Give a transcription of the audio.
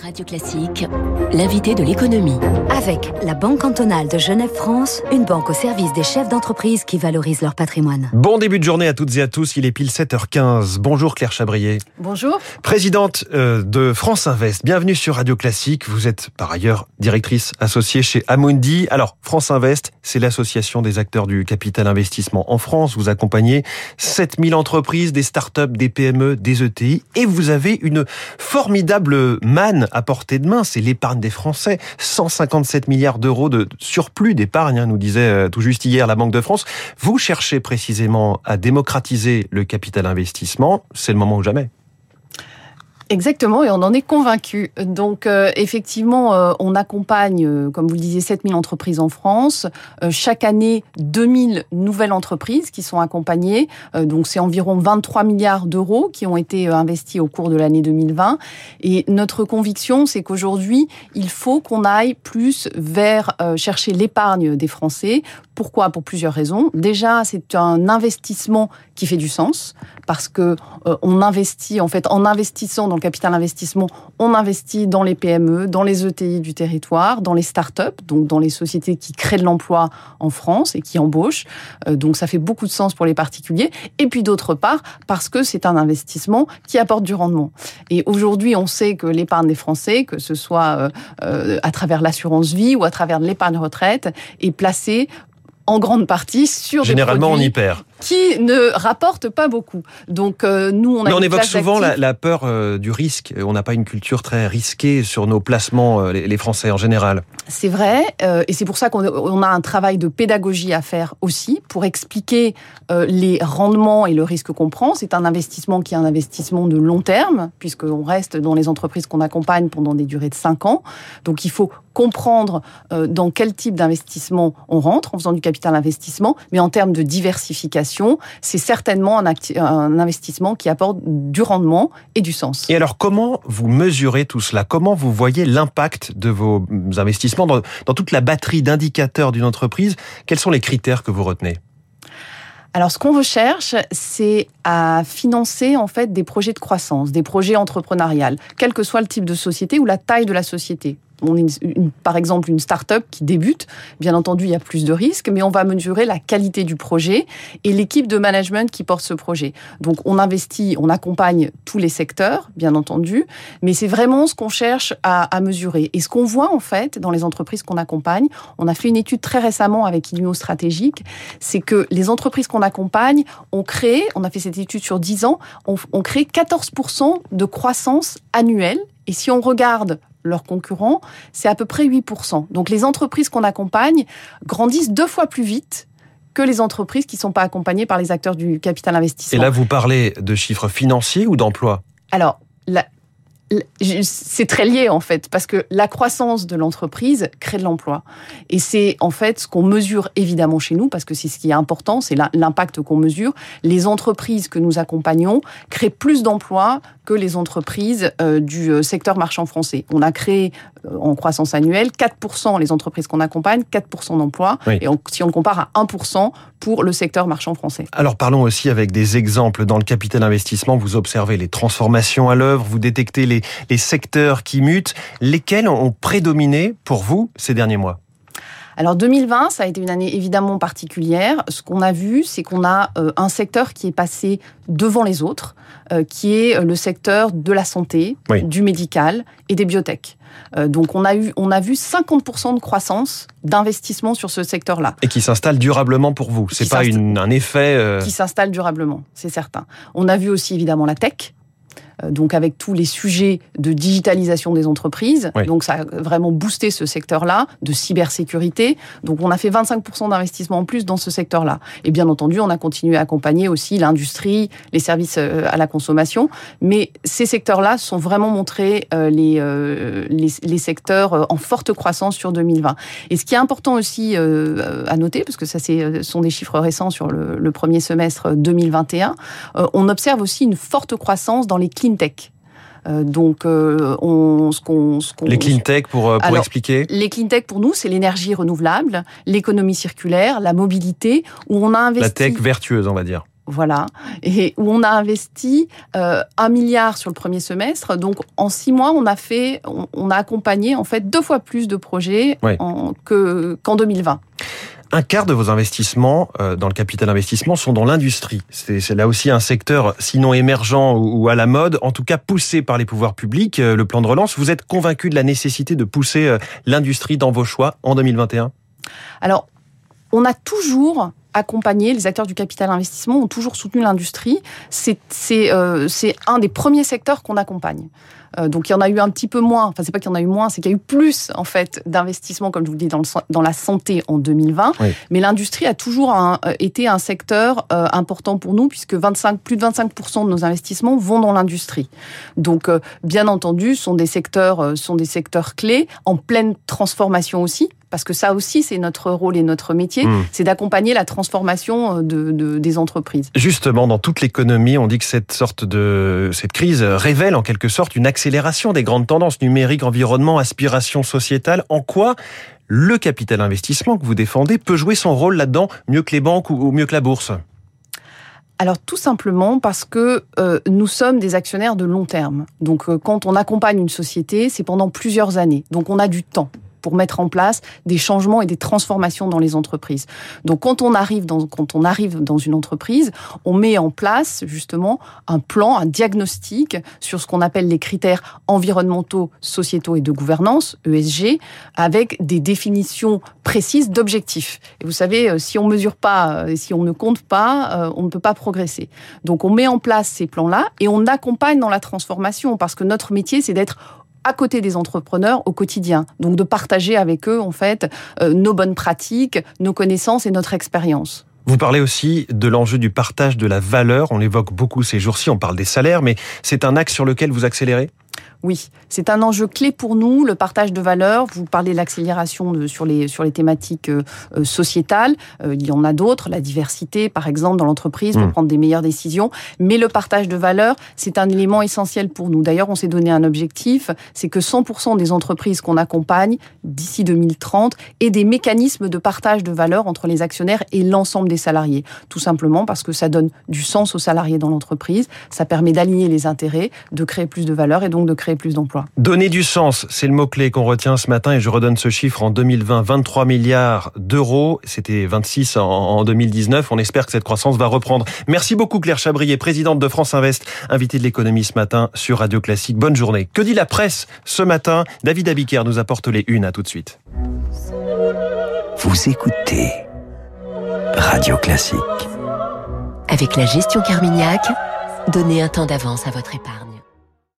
Radio Classique, l'invité de l'économie. Avec la Banque cantonale de Genève-France, une banque au service des chefs d'entreprise qui valorisent leur patrimoine. Bon début de journée à toutes et à tous, il est pile 7h15. Bonjour Claire Chabrier. Bonjour. Présidente euh, de France Invest, bienvenue sur Radio Classique. Vous êtes par ailleurs directrice associée chez Amundi. Alors, France Invest, c'est l'association des acteurs du capital investissement en France. Vous accompagnez 7000 entreprises, des startups, des PME, des ETI et vous avez une formidable manne à portée de main, c'est l'épargne des Français. 157 milliards d'euros de surplus d'épargne, hein, nous disait euh, tout juste hier la Banque de France. Vous cherchez précisément à démocratiser le capital investissement. C'est le moment ou jamais. Exactement, et on en est convaincu. Donc euh, effectivement, euh, on accompagne, euh, comme vous le disiez, 7000 entreprises en France. chaque année, 2000 nouvelles entreprises qui sont accompagnées. donc c'est environ 23 milliards d'euros qui ont été investis au cours de l'année 2020. Et notre conviction, c'est qu'aujourd'hui, il faut qu'on aille plus vers chercher l'épargne des Français. Pourquoi? Pour plusieurs raisons. Déjà, c'est un investissement qui fait du sens parce que on investit en fait en investissant dans capital investissement, on investit dans les PME, dans les ETI du territoire, dans les start-up, donc dans les sociétés qui créent de l'emploi en France et qui embauchent. Euh, donc ça fait beaucoup de sens pour les particuliers. Et puis d'autre part, parce que c'est un investissement qui apporte du rendement. Et aujourd'hui, on sait que l'épargne des Français, que ce soit euh, euh, à travers l'assurance vie ou à travers l'épargne retraite, est placée en grande partie sur Généralement, des on y perd qui ne rapporte pas beaucoup. Donc euh, nous, on a. Mais on évoque souvent la, peur euh, du risque. On n'a pas une culture très risquée sur nos placements, euh, les, Français en général. C'est vrai, et c'est pour ça qu'on a un travail de pédagogie à faire aussi pour expliquer les rendements et le risque qu'on prend. C'est un investissement qui est un investissement de long terme, puisqu'on reste dans les entreprises qu'on accompagne pendant des durées de 5 ans. Donc il faut comprendre dans quel type d'investissement on rentre en faisant du capital investissement, mais en termes de diversification c'est certainement un, un, investissement qui apporte du rendement et du sens. Et alors, comment vous mesurez tout cela? Comment vous voyez l'impact de vos investissements dans, dans toute la batterie d'indicateurs d'une entreprise? Quels sont les critères que vous retenez? Alors, ce qu'on recherche, c'est à financer en fait des projets de croissance, des projets entrepreneuriales, quel que soit le type de société ou la taille de la société on est par exemple une start-up qui débute, bien entendu, il y a plus de risques, mais on va mesurer la qualité du projet et l'équipe de management qui porte ce projet. Donc, on investit, on accompagne tous les secteurs, bien entendu, mais c'est vraiment ce qu'on cherche à, mesurer. Et ce qu'on voit, en fait, dans les entreprises qu'on accompagne, on a fait une étude très récemment avec Illumo Stratégique, c'est que les entreprises qu'on accompagne ont créé, on a fait cette étude sur 10 ans, ont on crée 14% de croissance annuelle et si on regarde leurs concurrents, c'est à peu près 8%. Donc les entreprises qu'on accompagne grandissent deux fois plus vite que les entreprises qui ne sont pas accompagnées par les acteurs du capital investissement. Et là, vous parlez de chiffres financiers ou d'emploi Alors, la, c'est très lié en fait, parce que la croissance de l'entreprise crée de l'emploi. Et c'est en fait ce qu'on mesure évidemment chez nous, parce que c'est ce qui est important, c'est l'impact qu'on mesure. Les entreprises que nous accompagnons créent plus d'emplois que les entreprises euh, du euh, secteur marchand français. On a créé euh, en croissance annuelle 4% les entreprises qu'on accompagne, 4% d'emplois. Et si on le compare à 1% pour le secteur marchand français. Alors parlons aussi avec des exemples. Dans le capital investissement, vous observez les transformations à l'œuvre, vous détectez les les, secteurs qui mutent, lesquels ont prédominé pour vous ces derniers mois? Alors 2020, ça a été une année évidemment particulière. Ce qu'on a vu, c'est qu'on a euh, un secteur qui est passé devant les autres, euh, qui est le secteur de la santé, du médical et des biotech. Euh, donc on a eu on a vu 50% de croissance d'investissement sur ce secteur-là. Et qui s'installe durablement pour vous. C'est pas un effet qui s'installe durablement, c'est certain. On a vu aussi évidemment la tech euh, donc avec tous les sujets de digitalisation des entreprises. Donc ça a vraiment boosté ce secteur-là, de cybersécurité. Donc on a fait 25% d'investissement en plus dans ce secteur-là. Et bien entendu, on a continué à accompagner aussi l'industrie, les services euh, à la consommation. Mais ces secteurs-là sont vraiment montrés euh, les, les, secteurs en forte croissance sur 2020. Et ce qui est important aussi à noter, parce que ça ce sont des chiffres récents sur le, le premier semestre 2021, on observe aussi une forte croissance dans les clean tech. Euh, donc, euh, on, ce qu'on, les clean tech pour, euh, pour expliquer. Les clean tech pour nous, c'est l'énergie renouvelable, l'économie circulaire, la mobilité, où on a investi. La tech vertueuse, on va dire. Voilà, et où on a investi euh, un milliard sur le premier semestre. Donc en six mois, on a fait, on, a accompagné en fait deux fois plus de projets que qu'en 2020 un quart de vos investissements euh, dans le capital investissement sont dans l'industrie. C'est là aussi un secteur, sinon émergent ou à la mode, en tout cas poussé par les pouvoirs publics. Euh, le plan de relance, vous êtes convaincu de la nécessité de pousser euh, l'industrie dans vos choix en 2021 Alors, on a toujours accompagné, les acteurs du capital investissement ont toujours soutenu l'industrie. C'est un des premiers secteurs qu'on accompagne. Euh, donc il y en a eu un petit peu moins. Enfin, c'est pas qu'il y en a eu moins, c'est qu'il y a eu plus en fait d'investissements, comme je vous le dis, dans, dans la santé en 2020. Mais l'industrie a toujours euh, été un secteur euh, important pour nous, puisque 25, plus de 25% de nos investissements vont dans l'industrie. Donc, bien entendu, sont des secteurs, sont des secteurs clés en pleine transformation aussi parce que ça aussi, c'est notre rôle et notre métier, hmm. c'est d'accompagner la transformation euh, de, des entreprises. Justement, dans toute l'économie, on dit que cette sorte de cette crise révèle en quelque sorte une accélération des grandes tendances numériques, environnement, aspiration sociétale. En quoi le capital investissement que vous défendez peut jouer son rôle là-dedans mieux que les banques ou mieux que la bourse? Alors tout simplement parce que euh, nous sommes des actionnaires de long terme. Donc euh, quand on accompagne une société, c'est pendant plusieurs années. Donc on a du temps pour mettre en place des changements et des transformations dans les entreprises. Donc quand on arrive dans, quand on arrive dans une entreprise, on met en place justement un plan, un diagnostic sur ce qu'on appelle les critères environnementaux, sociétaux et de gouvernance, ESG, avec des définitions précises d'objectifs. Et vous savez, euh, si on mesure pas, euh, si on ne compte pas, euh, on ne peut pas progresser. Donc on met en place ces plans-là et on accompagne dans la transformation parce que notre métier, c'est d'être à côté des entrepreneurs au quotidien. Donc de partager avec eux en fait euh, nos bonnes pratiques, nos connaissances et notre expérience. Vous parlez aussi de l'enjeu du partage de la valeur. On l'évoque beaucoup ces jours-ci. On parle des salaires, mais c'est un axe sur lequel vous accélérez? Oui, c'est un enjeu clé pour nous, le partage de valeurs. Vous parlez de l'accélération sur les, sur les thématiques euh, euh, sociétales. Euh, il y en a d'autres, la diversité, par exemple, dans l'entreprise, pour mmh. prendre des meilleures décisions. Mais le partage de valeurs, c'est un élément essentiel pour nous. D'ailleurs, on s'est donné un objectif, c'est que 100% des entreprises qu'on accompagne d'ici 2030 aient des mécanismes de partage de valeurs entre les actionnaires et l'ensemble des salariés. Tout simplement parce que ça donne du sens aux salariés dans l'entreprise, ça permet d'aligner les intérêts, de créer plus de valeur et donc de créer plus d'emplois. Donner du sens, c'est le mot-clé qu'on retient ce matin et je redonne ce chiffre en 2020, 23 milliards d'euros. C'était 26 en 2019. On espère que cette croissance va reprendre. Merci beaucoup Claire Chabrier, présidente de France Invest, invitée de l'économie ce matin sur Radio Classique. Bonne journée. Que dit la presse ce matin? David Abiker nous apporte les unes. À tout de suite. Vous écoutez Radio Classique. Avec la gestion Carmignac, donnez un temps d'avance à votre épargne.